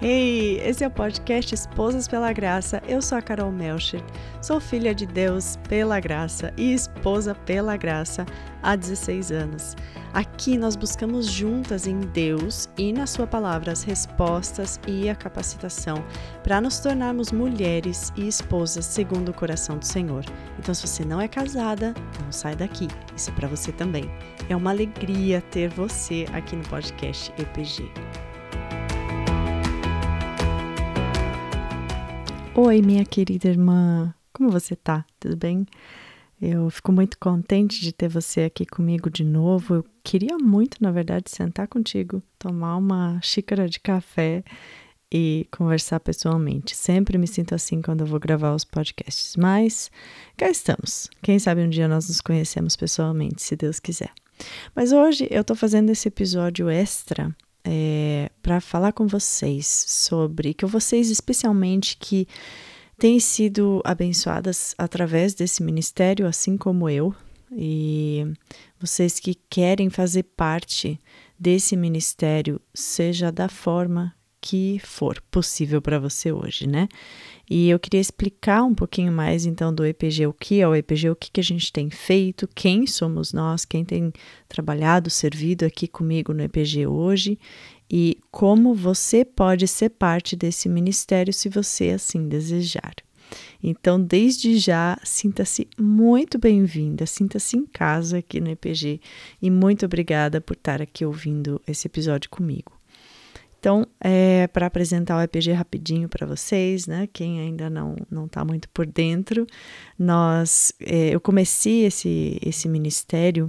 Hey, esse é o podcast Esposas pela Graça. Eu sou a Carol Melcher, sou filha de Deus pela graça e esposa pela graça há 16 anos. Aqui nós buscamos juntas em Deus e na Sua palavra as respostas e a capacitação para nos tornarmos mulheres e esposas segundo o coração do Senhor. Então, se você não é casada, não sai daqui. Isso é para você também. É uma alegria ter você aqui no podcast EPG. Oi, minha querida irmã, como você tá? Tudo bem? Eu fico muito contente de ter você aqui comigo de novo. Eu queria muito, na verdade, sentar contigo, tomar uma xícara de café e conversar pessoalmente. Sempre me sinto assim quando eu vou gravar os podcasts, mas cá estamos. Quem sabe um dia nós nos conhecemos pessoalmente, se Deus quiser. Mas hoje eu tô fazendo esse episódio extra é, para falar com vocês sobre que vocês, especialmente que têm sido abençoadas através desse ministério, assim como eu, e vocês que querem fazer parte desse ministério, seja da forma que for possível para você hoje, né? E eu queria explicar um pouquinho mais então do EPG, o que é o EPG, o que, que a gente tem feito, quem somos nós, quem tem trabalhado, servido aqui comigo no EPG hoje e como você pode ser parte desse ministério se você assim desejar. Então, desde já, sinta-se muito bem-vinda, sinta-se em casa aqui no EPG e muito obrigada por estar aqui ouvindo esse episódio comigo. Então, é, para apresentar o EPG rapidinho para vocês, né? Quem ainda não não está muito por dentro, nós é, eu comecei esse esse ministério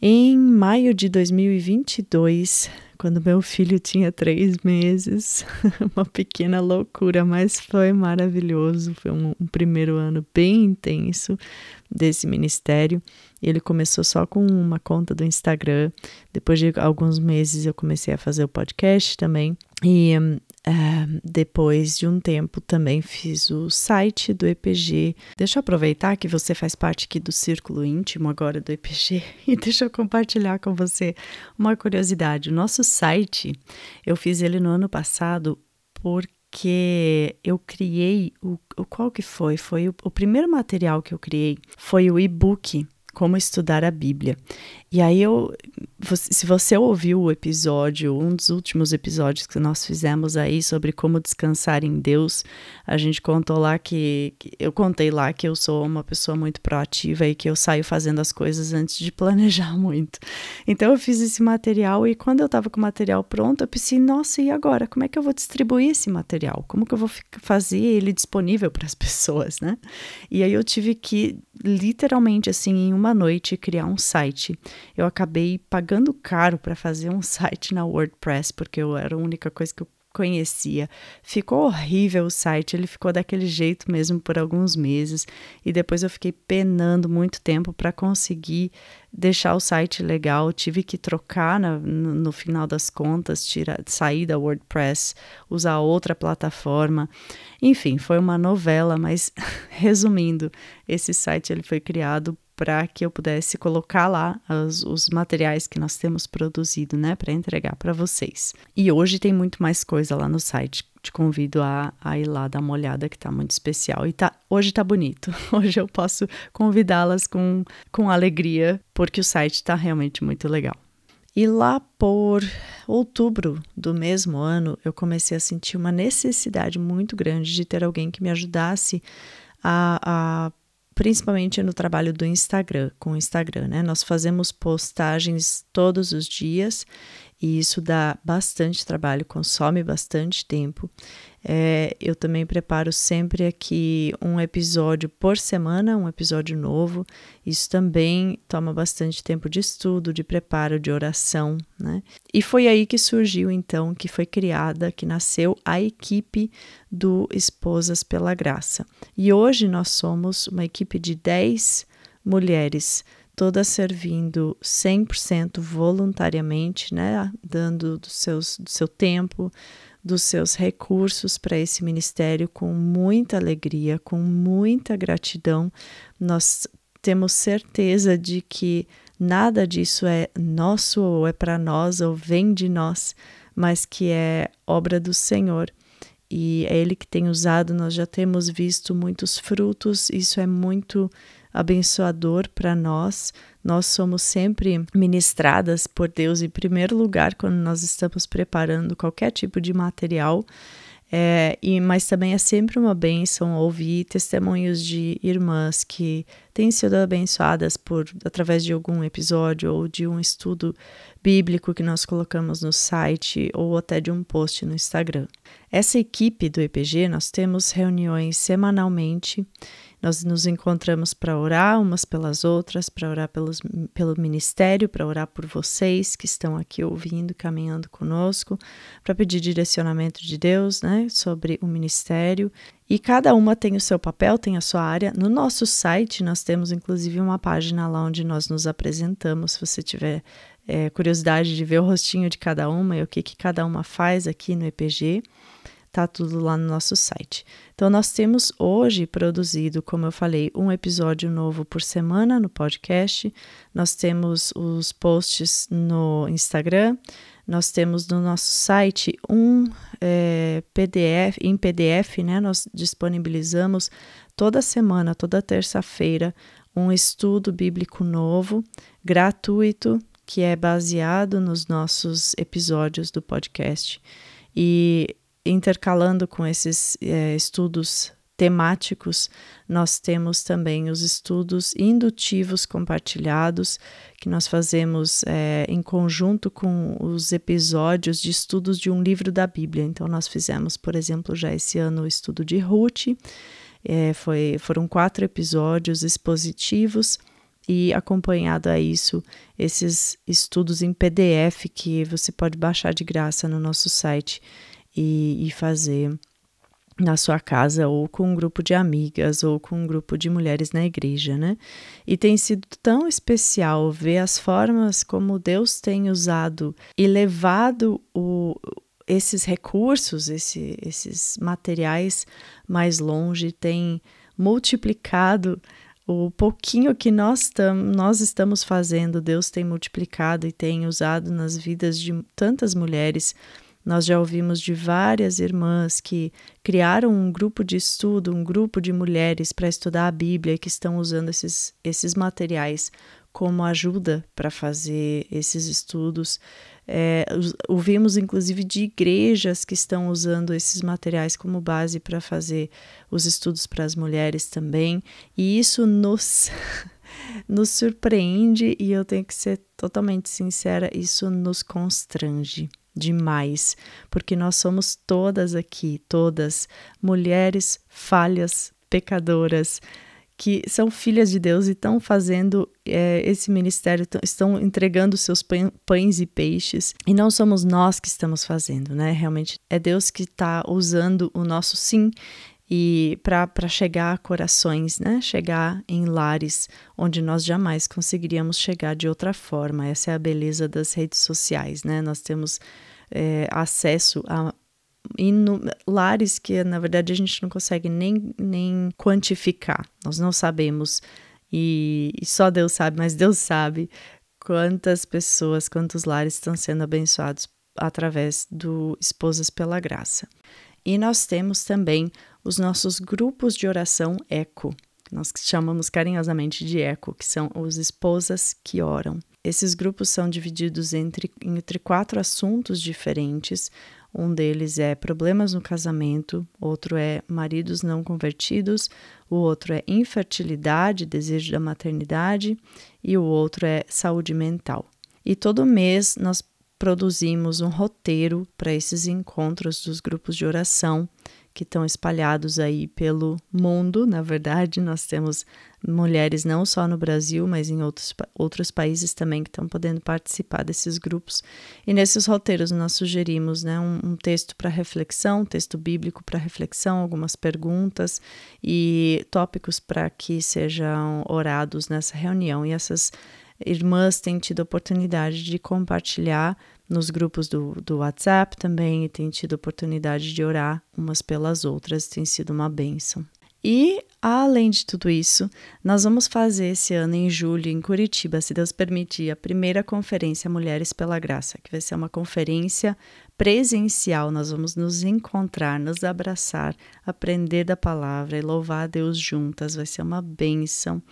em maio de 2022, quando meu filho tinha três meses, uma pequena loucura, mas foi maravilhoso. Foi um, um primeiro ano bem intenso desse ministério. Ele começou só com uma conta do Instagram. Depois de alguns meses, eu comecei a fazer o podcast também. E Uh, depois de um tempo também fiz o site do EPG. Deixa eu aproveitar que você faz parte aqui do círculo íntimo agora do EPG e deixa eu compartilhar com você uma curiosidade. O nosso site, eu fiz ele no ano passado porque eu criei o, o qual que foi? Foi o, o primeiro material que eu criei foi o e-book como estudar a Bíblia. E aí eu, se você ouviu o episódio, um dos últimos episódios que nós fizemos aí sobre como descansar em Deus, a gente contou lá que, eu contei lá que eu sou uma pessoa muito proativa e que eu saio fazendo as coisas antes de planejar muito. Então eu fiz esse material e quando eu estava com o material pronto, eu pensei, nossa, e agora? Como é que eu vou distribuir esse material? Como que eu vou fazer ele disponível para as pessoas, né? E aí eu tive que literalmente assim em uma noite criar um site. Eu acabei pagando caro para fazer um site na WordPress porque eu era a única coisa que eu conhecia. Ficou horrível o site, ele ficou daquele jeito mesmo por alguns meses e depois eu fiquei penando muito tempo para conseguir deixar o site legal. Tive que trocar na, no, no, final das contas, tirar, sair da WordPress, usar outra plataforma. Enfim, foi uma novela, mas resumindo, esse site ele foi criado para que eu pudesse colocar lá os, os, materiais que nós temos produzido, né, para entregar para vocês. E hoje tem muito mais coisa lá no site. Te convido a, a ir lá dar uma olhada que tá muito especial. E tá, hoje tá bonito. Hoje eu posso convidá-las com, com alegria, porque o site tá realmente muito legal. E lá por outubro do mesmo ano, eu comecei a sentir uma necessidade muito grande de ter alguém que me ajudasse a, a principalmente no trabalho do Instagram, com o Instagram, né? Nós fazemos postagens todos os dias e isso dá bastante trabalho, consome bastante tempo. É, eu também preparo sempre aqui um episódio por semana, um episódio novo. Isso também toma bastante tempo de estudo, de preparo, de oração, né? E foi aí que surgiu então, que foi criada, que nasceu a equipe do Esposas pela Graça. E hoje nós somos uma equipe de 10 mulheres todas servindo 100% voluntariamente, né, dando do, seus, do seu tempo, dos seus recursos para esse ministério com muita alegria, com muita gratidão. Nós temos certeza de que nada disso é nosso ou é para nós ou vem de nós, mas que é obra do Senhor e é Ele que tem usado. Nós já temos visto muitos frutos, isso é muito abençoador para nós. Nós somos sempre ministradas por Deus em primeiro lugar quando nós estamos preparando qualquer tipo de material. É, e, mas também é sempre uma bênção ouvir testemunhos de irmãs que têm sido abençoadas por através de algum episódio ou de um estudo bíblico que nós colocamos no site ou até de um post no Instagram. Essa equipe do EPG, nós temos reuniões semanalmente nós nos encontramos para orar umas pelas outras, para orar pelos, pelo ministério, para orar por vocês que estão aqui ouvindo, caminhando conosco, para pedir direcionamento de Deus né, sobre o ministério. E cada uma tem o seu papel, tem a sua área. No nosso site, nós temos inclusive uma página lá onde nós nos apresentamos. Se você tiver é, curiosidade de ver o rostinho de cada uma e o que, que cada uma faz aqui no EPG. Tá tudo lá no nosso site. Então, nós temos hoje produzido, como eu falei, um episódio novo por semana no podcast. Nós temos os posts no Instagram. Nós temos no nosso site um é, PDF, em PDF, né? Nós disponibilizamos toda semana, toda terça-feira, um estudo bíblico novo, gratuito, que é baseado nos nossos episódios do podcast. E intercalando com esses é, estudos temáticos, nós temos também os estudos indutivos compartilhados, que nós fazemos é, em conjunto com os episódios de estudos de um livro da Bíblia. Então, nós fizemos, por exemplo, já esse ano o estudo de Ruth, é, foi, foram quatro episódios expositivos. E acompanhado a isso, esses estudos em PDF que você pode baixar de graça no nosso site e, e fazer na sua casa ou com um grupo de amigas ou com um grupo de mulheres na igreja, né? E tem sido tão especial ver as formas como Deus tem usado e levado o, esses recursos, esse, esses materiais mais longe, tem multiplicado o pouquinho que nós, tam, nós estamos fazendo, Deus tem multiplicado e tem usado nas vidas de tantas mulheres nós já ouvimos de várias irmãs que criaram um grupo de estudo, um grupo de mulheres para estudar a Bíblia e que estão usando esses, esses materiais como ajuda para fazer esses estudos. É, ouvimos inclusive de igrejas que estão usando esses materiais como base para fazer os estudos para as mulheres também, e isso nos. nos surpreende e eu tenho que ser totalmente sincera, isso nos constrange demais, porque nós somos todas aqui, todas mulheres falhas, pecadoras, que são filhas de Deus e estão fazendo é, esse ministério, estão entregando seus pães e peixes, e não somos nós que estamos fazendo, né? Realmente é Deus que está usando o nosso sim e para chegar a corações, né? Chegar em lares onde nós jamais conseguiríamos chegar de outra forma. Essa é a beleza das redes sociais, né? Nós temos é, acesso a lares que na verdade a gente não consegue nem, nem quantificar. Nós não sabemos e, e só Deus sabe, mas Deus sabe quantas pessoas, quantos lares estão sendo abençoados através do Esposas pela Graça. E nós temos também os nossos grupos de oração ECO, nós chamamos carinhosamente de ECO, que são os esposas que oram. Esses grupos são divididos entre, entre quatro assuntos diferentes. Um deles é problemas no casamento, outro é maridos não convertidos, o outro é infertilidade, desejo da maternidade e o outro é saúde mental. E todo mês nós produzimos um roteiro para esses encontros dos grupos de oração que estão espalhados aí pelo mundo. Na verdade, nós temos mulheres não só no Brasil, mas em outros, outros países também que estão podendo participar desses grupos. E nesses roteiros nós sugerimos né, um, um texto para reflexão, um texto bíblico para reflexão, algumas perguntas e tópicos para que sejam orados nessa reunião. E essas irmãs têm tido a oportunidade de compartilhar nos grupos do, do WhatsApp também e têm tido oportunidade de orar umas pelas outras, tem sido uma bênção. E além de tudo isso, nós vamos fazer esse ano em julho em Curitiba, se Deus permitir, a primeira conferência Mulheres pela Graça, que vai ser uma conferência presencial. Nós vamos nos encontrar, nos abraçar, aprender da palavra e louvar a Deus juntas. Vai ser uma bênção.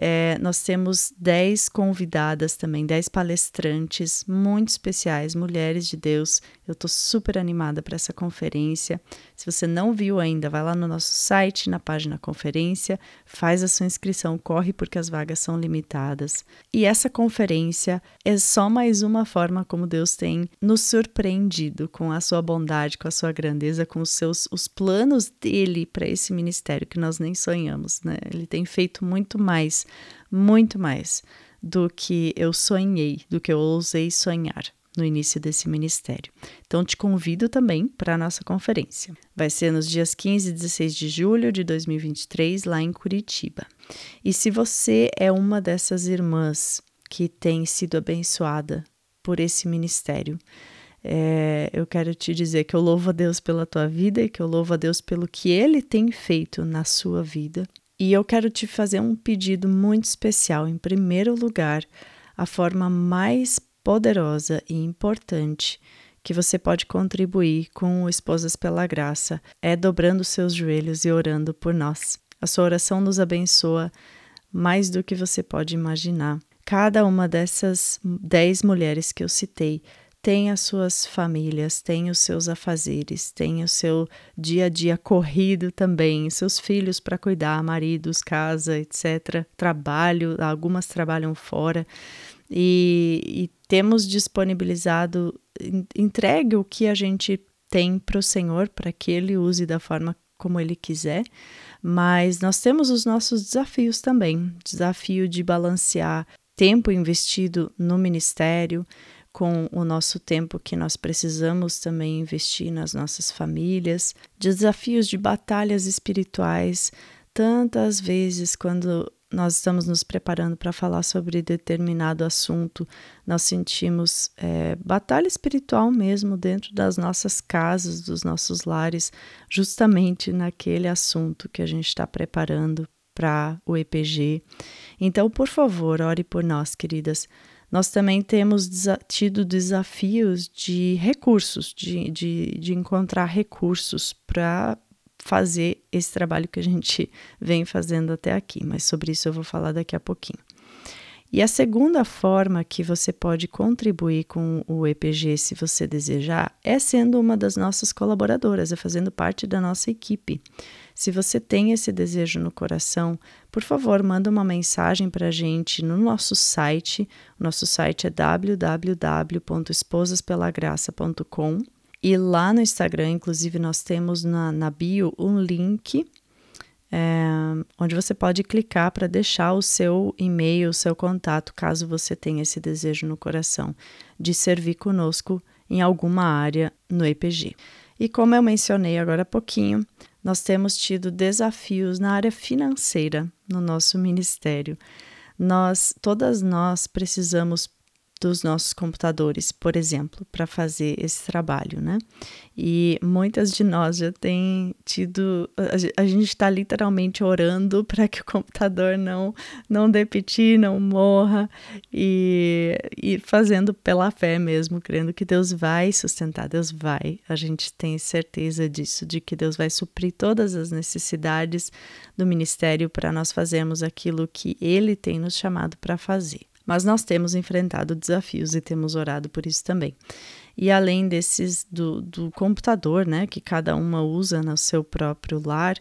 É, nós temos 10 convidadas também, 10 palestrantes muito especiais, mulheres de Deus. Eu estou super animada para essa conferência. Se você não viu ainda, vai lá no nosso site, na página conferência, faz a sua inscrição, corre porque as vagas são limitadas. E essa conferência é só mais uma forma como Deus tem nos surpreendido com a sua bondade, com a sua grandeza, com os seus os planos dele para esse ministério que nós nem sonhamos, né? Ele tem feito muito mais muito mais do que eu sonhei, do que eu ousei sonhar no início desse ministério. Então, te convido também para a nossa conferência. Vai ser nos dias 15 e 16 de julho de 2023, lá em Curitiba. E se você é uma dessas irmãs que tem sido abençoada por esse ministério, é, eu quero te dizer que eu louvo a Deus pela tua vida e que eu louvo a Deus pelo que Ele tem feito na sua vida e eu quero te fazer um pedido muito especial. Em primeiro lugar, a forma mais poderosa e importante que você pode contribuir com o Esposas pela Graça é dobrando seus joelhos e orando por nós. A sua oração nos abençoa mais do que você pode imaginar. Cada uma dessas dez mulheres que eu citei tem as suas famílias, tem os seus afazeres, tem o seu dia a dia corrido também, seus filhos para cuidar, maridos, casa, etc. Trabalho, algumas trabalham fora. E, e temos disponibilizado, entregue o que a gente tem para o Senhor, para que Ele use da forma como Ele quiser, mas nós temos os nossos desafios também desafio de balancear tempo investido no ministério, com o nosso tempo que nós precisamos também investir nas nossas famílias, desafios de batalhas espirituais. Tantas vezes, quando nós estamos nos preparando para falar sobre determinado assunto, nós sentimos é, batalha espiritual mesmo dentro das nossas casas, dos nossos lares, justamente naquele assunto que a gente está preparando para o EPG. Então, por favor, ore por nós, queridas. Nós também temos tido desafios de recursos, de, de, de encontrar recursos para fazer esse trabalho que a gente vem fazendo até aqui, mas sobre isso eu vou falar daqui a pouquinho. E a segunda forma que você pode contribuir com o EPG, se você desejar, é sendo uma das nossas colaboradoras, é fazendo parte da nossa equipe. Se você tem esse desejo no coração, por favor, manda uma mensagem para a gente no nosso site. O nosso site é www.esposaspelagraça.com e lá no Instagram, inclusive, nós temos na, na bio um link é, onde você pode clicar para deixar o seu e-mail, o seu contato, caso você tenha esse desejo no coração de servir conosco em alguma área no EPG. E como eu mencionei agora há pouquinho, nós temos tido desafios na área financeira no nosso ministério. Nós, todas nós precisamos dos nossos computadores, por exemplo, para fazer esse trabalho, né? E muitas de nós já têm tido, a, gente está literalmente orando para que o computador não não dê não morra e, e fazendo pela fé mesmo, crendo que Deus vai sustentar, Deus vai. A gente tem certeza disso, de que Deus vai suprir todas as necessidades do ministério para nós fazermos aquilo que Ele tem nos chamado para fazer. Mas nós temos enfrentado desafios e temos orado por isso também. E além desses do, do computador, né, que cada uma usa no seu próprio lar,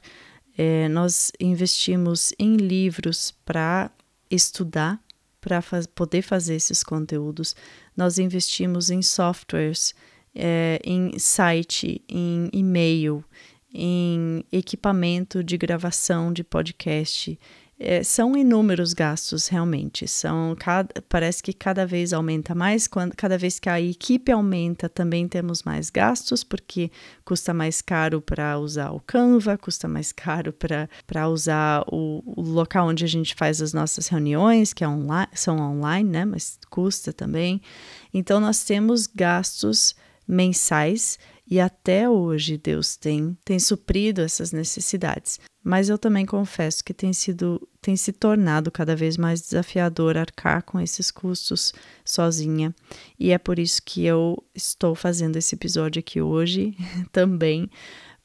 é, nós investimos em livros para estudar, para faz, poder fazer esses conteúdos. Nós investimos em softwares, é, em site, em e-mail, em equipamento de gravação de podcast, é, são inúmeros gastos realmente. São cada, parece que cada vez aumenta mais. Quando, cada vez que a equipe aumenta, também temos mais gastos, porque custa mais caro para usar o Canva, custa mais caro para usar o, o, local onde a gente faz as nossas reuniões, que é são online, né? Mas custa também. Então nós temos gastos mensais E até hoje Deus tem, tem suprido essas necessidades. Mas eu também confesso que tem sido tem se tornado cada vez mais desafiador arcar com esses custos sozinha. E é por isso que eu estou fazendo esse episódio aqui hoje também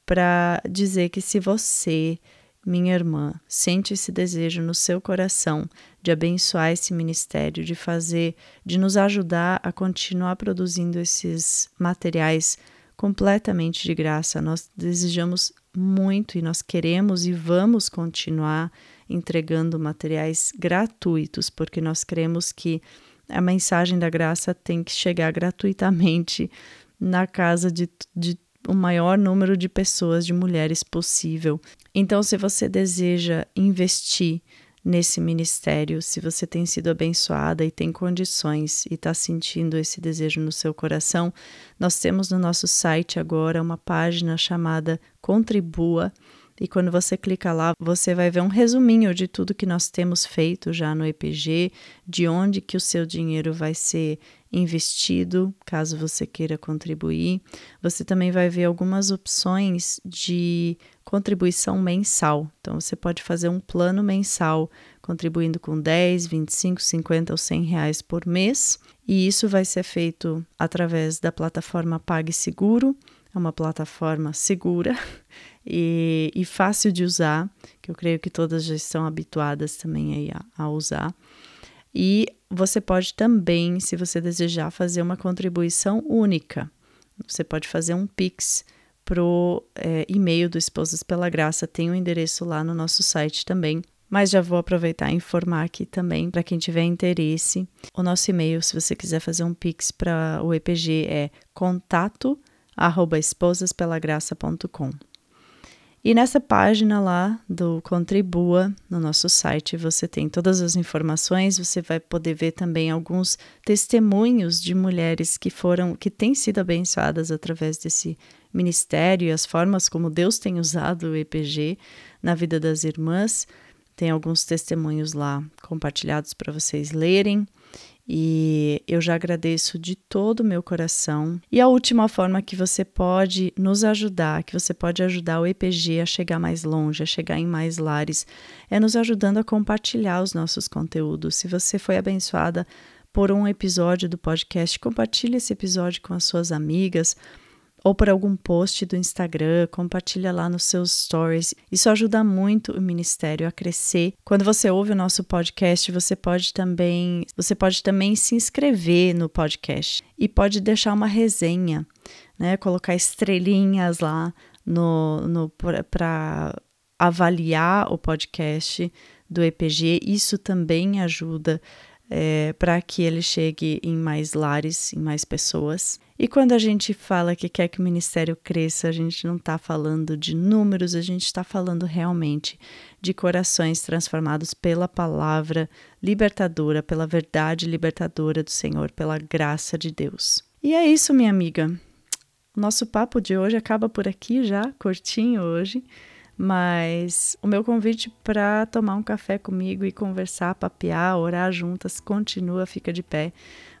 para dizer que se você minha irmã, sente esse desejo no seu coração de abençoar esse ministério, de fazer, de nos ajudar a continuar produzindo esses materiais completamente de graça. Nós desejamos muito e nós queremos e vamos continuar entregando materiais gratuitos, porque nós cremos que a mensagem da graça tem que chegar gratuitamente na casa de, de o maior número de pessoas, de mulheres possível. Então, se você deseja investir nesse ministério, se você tem sido abençoada e tem condições e está sentindo esse desejo no seu coração, nós temos no nosso site agora uma página chamada Contribua. E quando você clica lá, você vai ver um resuminho de tudo que nós temos feito já no EPG, de onde que o seu dinheiro vai ser investido, caso você queira contribuir. Você também vai ver algumas opções de contribuição mensal. Então, você pode fazer um plano mensal contribuindo com 10, 25, 50 ou 100 reais por mês. E isso vai ser feito através da plataforma PagSeguro. É uma plataforma segura e, e, fácil de usar, que eu creio que todas já estão habituadas também aí a, a usar. E você pode também, se você desejar, fazer uma contribuição única. Você pode fazer um Pix pro é, e-mail do Esposas pela Graça, tem o um endereço lá no nosso site também. Mas já vou aproveitar e informar aqui também para quem tiver interesse. O nosso e-mail, se você quiser fazer um Pix para o EPG, é contato arroba esposaspelagraça.com. E nessa página lá do Contribua, no nosso site, você tem todas as informações, você vai poder ver também alguns testemunhos de mulheres que foram, que têm sido abençoadas através desse ministério e as formas como Deus tem usado o EPG na vida das irmãs. Tem alguns testemunhos lá compartilhados para vocês lerem. E eu já agradeço de todo o meu coração. E a última forma que você pode nos ajudar, que você pode ajudar o EPG a chegar mais longe, a chegar em mais lares, é nos ajudando a compartilhar os nossos conteúdos. Se você foi abençoada por um episódio do podcast, compartilhe esse episódio com as suas amigas ou por algum post do Instagram, compartilha lá nos seus stories. Isso ajuda muito o ministério a crescer. Quando você ouve o nosso podcast, você pode também, você pode também se inscrever no podcast e pode deixar uma resenha, né? Colocar estrelinhas lá no, no para avaliar o podcast do EPG. Isso também ajuda é, para que ele chegue em mais lares, em mais pessoas. E quando a gente fala que quer que o ministério cresça, a gente não está falando de números, a gente está falando realmente de corações transformados pela palavra libertadora, pela verdade libertadora do Senhor, pela graça de Deus. E é isso, minha amiga. Nosso papo de hoje acaba por aqui já, curtinho hoje. Mas o meu convite para tomar um café comigo e conversar, papear, orar juntas continua, fica de pé.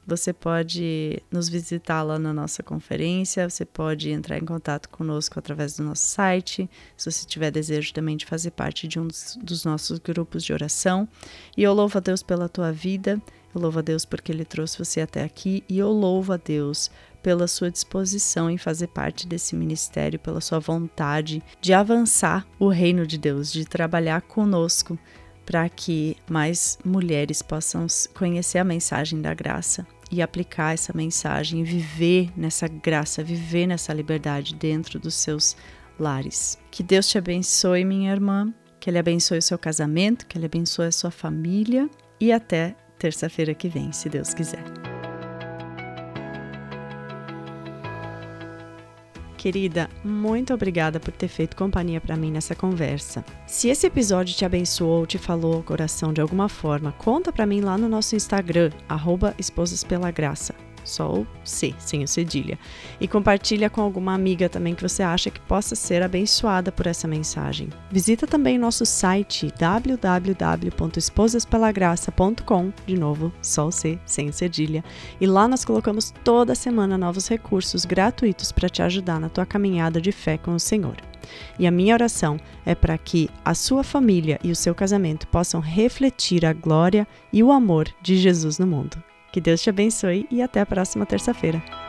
Você pode nos visitar lá na nossa conferência, você pode entrar em contato conosco através do nosso site, se você tiver desejo também de fazer parte de um dos, dos nossos grupos de oração. E eu louvo a Deus pela tua vida, eu louvo a Deus porque Ele trouxe você até aqui, e eu louvo a Deus pela sua disposição em fazer parte desse ministério, pela sua vontade de avançar o reino de Deus, de trabalhar conosco para que mais mulheres possam conhecer a mensagem da graça e aplicar essa mensagem, viver nessa graça, viver nessa liberdade dentro dos seus lares. Que Deus te abençoe, minha irmã, que Ele abençoe o seu casamento, que Ele abençoe a sua família e até terça-feira que vem, se Deus quiser. Querida, muito obrigada por ter feito companhia para mim nessa conversa. Se esse episódio te abençoou ou te falou ao coração de alguma forma, conta para mim lá no nosso Instagram, @esposaspelagraça. Só o C, sem o cedilha. E compartilha com alguma amiga também que você acha que possa ser abençoada por essa mensagem. Visita também nosso site www.esposaspelagraça.com, de novo, só o C, sem o cedilha. E lá nós colocamos toda semana novos recursos gratuitos para te ajudar na tua caminhada de fé com o Senhor. E a minha oração é para que a sua família e o seu casamento possam refletir a glória e o amor de Jesus no mundo. Que Deus te abençoe e até a próxima terça-feira.